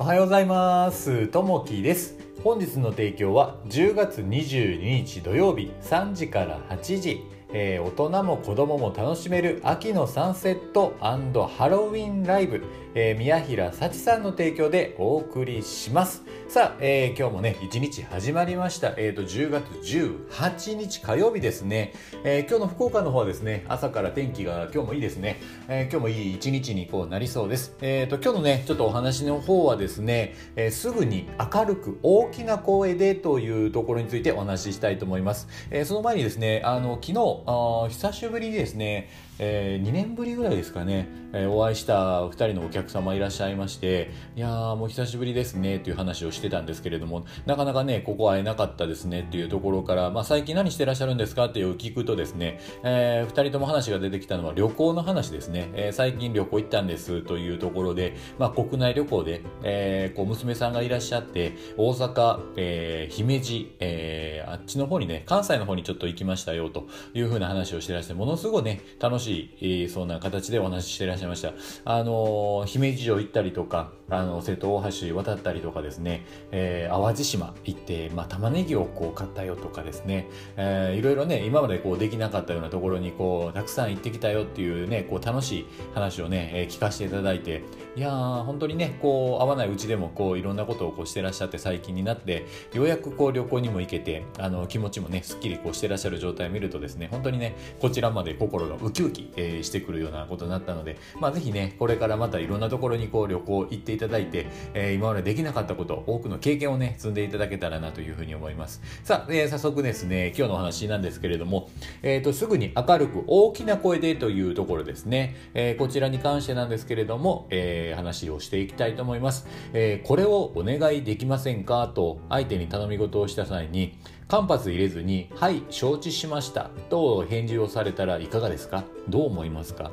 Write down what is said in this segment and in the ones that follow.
おはようございます。ともきです。本日の提供は10月22日土曜日3時から8時。えー、大人も子供も楽しめる秋のサンセットハロウィンライブ、えー、宮平幸さんの提供でお送りします。さあ、えー、今日もね一日始まりました、えーと、10月18日火曜日ですね、えー、今日の福岡の方はですね朝から天気が今日もいいですね、え今日もいい一日にこうなりそうです。えっ、と今日のねちょっとお話の方はですね、えすぐに明るく大きな声でというところについてお話ししたいと思います、えその前にですねあの昨日あ久しぶりにですね、えー、2年ぶりぐらいですかね、えー、お会いした2人のお客様いらっしゃいましていやーもう久しぶりですねという話をしてたんですけれどもなかなかねここ会えなかったですねっていうところから、まあ、最近何してらっしゃるんですかっていう聞くとですね、えー、2人とも話が出てきたのは旅行の話ですね、えー、最近旅行行ったんですというところで、まあ、国内旅行で、えー、こう娘さんがいらっしゃって大阪、えー、姫路、えー、あっちの方にね関西の方にちょっと行きましたよというふうな話をしてらしてものすごいね楽しいしい、そんな形でお話ししていらっしゃいました。あの、姫路城行ったりとか、あの、瀬戸大橋渡ったりとかですね、えー、淡路島行って、まあ、玉ねぎをこう買ったよとかですね、えー、いろいろね、今までこうできなかったようなところにこう、たくさん行ってきたよっていうね、こう楽しい話をね、えー、聞かせていただいて、いやー、本当にね、こう、会わないうちでもこう、いろんなことをこうしてらっしゃって最近になって、ようやくこう旅行にも行けて、あの、気持ちもね、すっきりこうしてらっしゃる状態を見るとですね、本当にね、こちらまで心がウキウキえー、してくるようなことになったので、まあ、ぜひね、これからまたいろんなところにこう旅行行っていただいて、えー、今までできなかったこと、多くの経験をね、積んでいただけたらなというふうに思います。さあ、えー、早速ですね、今日のお話なんですけれども、えっ、ー、と、すぐに明るく大きな声でというところですね、えー、こちらに関してなんですけれども、えー、話をしていきたいと思います。えー、これをお願いできませんかと相手に頼み事をした際に、間髪入れずに「はい承知しました」と返事をされたらいかがですか？どう思いますか？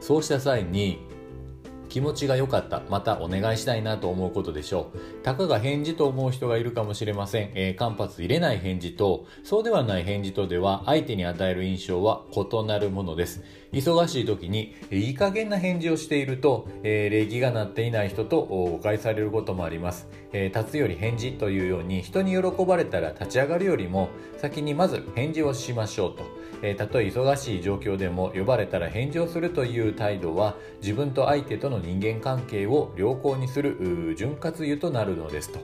そうした際に気持ちが良かった。またお願いしたいなと思うことでしょう。たかが返事と思う人がいるかもしれません。えー、間髪入れない返事と、そうではない返事とでは、相手に与える印象は異なるものです。忙しい時に、いい加減な返事をしていると、えー、礼儀がなっていない人と誤解されることもあります。えー、立つより返事というように、人に喜ばれたら立ち上がるよりも、先にまず返事をしましょうと。えー、たとえ忙しい状況でも呼ばれたら返事をするという態度は自分と相手との人間関係を良好にする潤滑油となるのですと。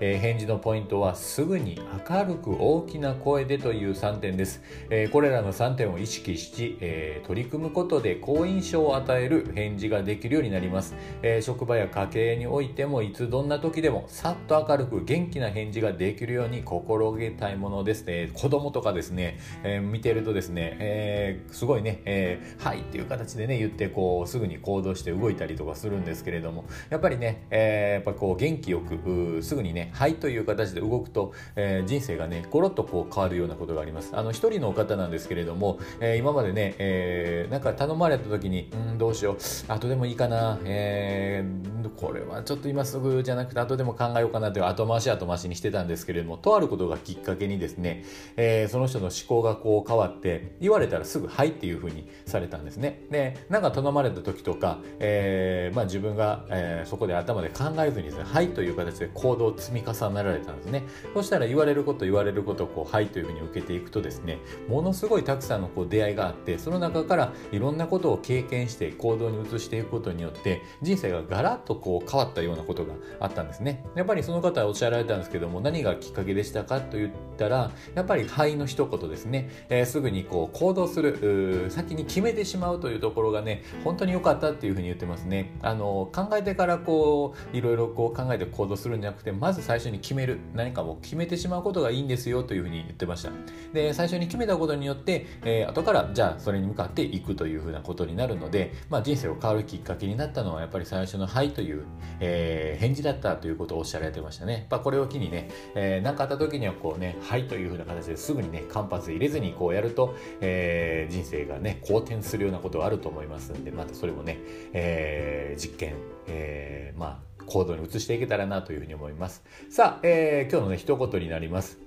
えー、返事のポイントはすぐに明るく大きな声でという3点です、えー、これらの3点を意識し、えー、取り組むことで好印象を与える返事ができるようになります、え職場や家計においてもいつどんな時でもさっと明るく元気な返事ができるように心がけたいものですね。子供とかですね、え見てるとですね、えすごいね、えはいっていう形でね言ってこうすぐに行動して動いたりとかするんですけれどもやっぱりね、えやっぱこう元気よくすぐにねはいという形で動くと、えー、人生がねゴロッとこう変わるようなことがあります。あの一人の方なんですけれども、えー、今までね、えー、なんか頼まれた時にうんどうしよう。後でもいいかな、えー、これはちょっと今すぐじゃなくて後でも考えようかなという後回し後回しにしてたんですけれどもとあることがきっかけにですね、えー、その人の思考がこう変わって言われたらすぐ「はい」っていうふうにされたんですね。でなんか頼まれた時とか、えーまあ、自分が、えー、そこで頭で考えずにですね「はい」という形で行動を積みみ重ねられたんですね。そしたら言われること言われることをこうはいというふうに受けていくとですねものすごいたくさんのこう出会いがあってその中からいろんなことを経験して行動に移していくことによって人生がガラッとこう変わったようなことがあったんですね。やっぱりその方はおっしゃられたんですけども何がきっかけでしたかと言ったらやっぱりはいの一言ですね、えー、すぐにこう行動する先に決めてしまうというところがね本当に良かったっていうふうに言ってますね。あの考えてからこういろいろこう考えて行動するんじゃなくてまず最初に決める何かを決めてしまうことがいいんですよというふうに言ってました。で最初に決めたことによって、えー、後からじゃあそれに向かっていくというふうなことになるので、まあ、人生を変わるきっかけになったのはやっぱり最初の「はい」という、えー、返事だったということをおっしゃられてましたね、まあ、これを機にね何、えー、かあった時にはこうね「はい」というふうな形ですぐにね間髪入れずにこうやると、えー、人生がね好転するようなことがあると思いますんでまたそれもね、えー、実験、えー、まあ行動に移していけたらなというふうに思います。さあ、えー、今日のね、一言になります。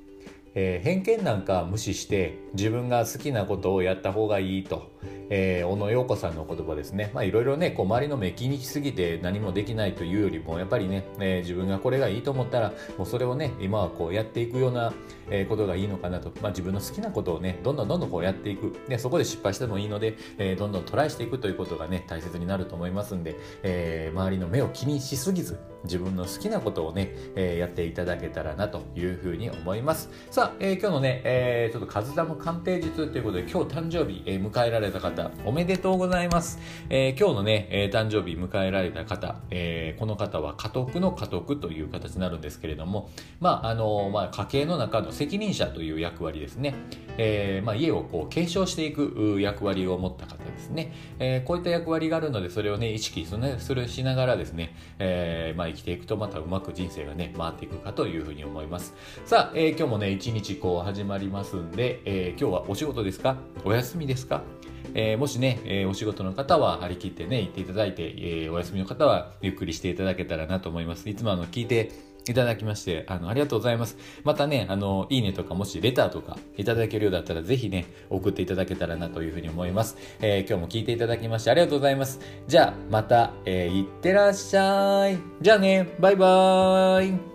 えー、偏見なんか無視して自分が好きなことをやった方がいいと、えー、小野洋子さんの言葉ですね。まあいろいろね、こう周りの目気にしすぎて何もできないというよりも、やっぱりね、えー、自分がこれがいいと思ったら、もうそれをね、今はこうやっていくような、え、ことがいいのかなと。まあ自分の好きなことをね、どんどんどんどんこうやっていく。で、そこで失敗してもいいので、え、どんどんトライしていくということがね、大切になると思いますんで、え、周りの目を気にしすぎず、自分の好きなことをね、えー、やっていただけたらなというふうに思います。さあ、えー、今日のね、えー、ちょっとカズダム鑑定術ということで、今日誕生日、えー、迎えられた方、おめでとうございます。えー、今日のね、えー、誕生日迎えられた方、えー、この方は家督の家督という形になるんですけれども、まあ、あの、まあ、家計の中の責任者という役割ですね。えー、まあ、家をこう継承していく役割を持った方ですね。えー、こういった役割があるので、それをね、意識するしながらですね、えー、まあ、生きていくとまたうまく人生がね、回っていくかというふうに思います。さあ、えー、今日もね、一日こう始まりますんで、えー、今日はお仕事ですか？お休みですか？えー、もしね、えー、お仕事の方は張り切ってね、行っていただいて、えー、お休みの方はゆっくりしていただけたらなと思います。いつもあの、聞いていただきまして、あの、ありがとうございます。またね、あの、いいねとか、もしレターとかいただけるようだったら、ぜひね、送っていただけたらなというふうに思います。えー、今日も聞いていただきましてありがとうございます。じゃあ、また、えー、いってらっしゃい。じゃあね、バイバーイ。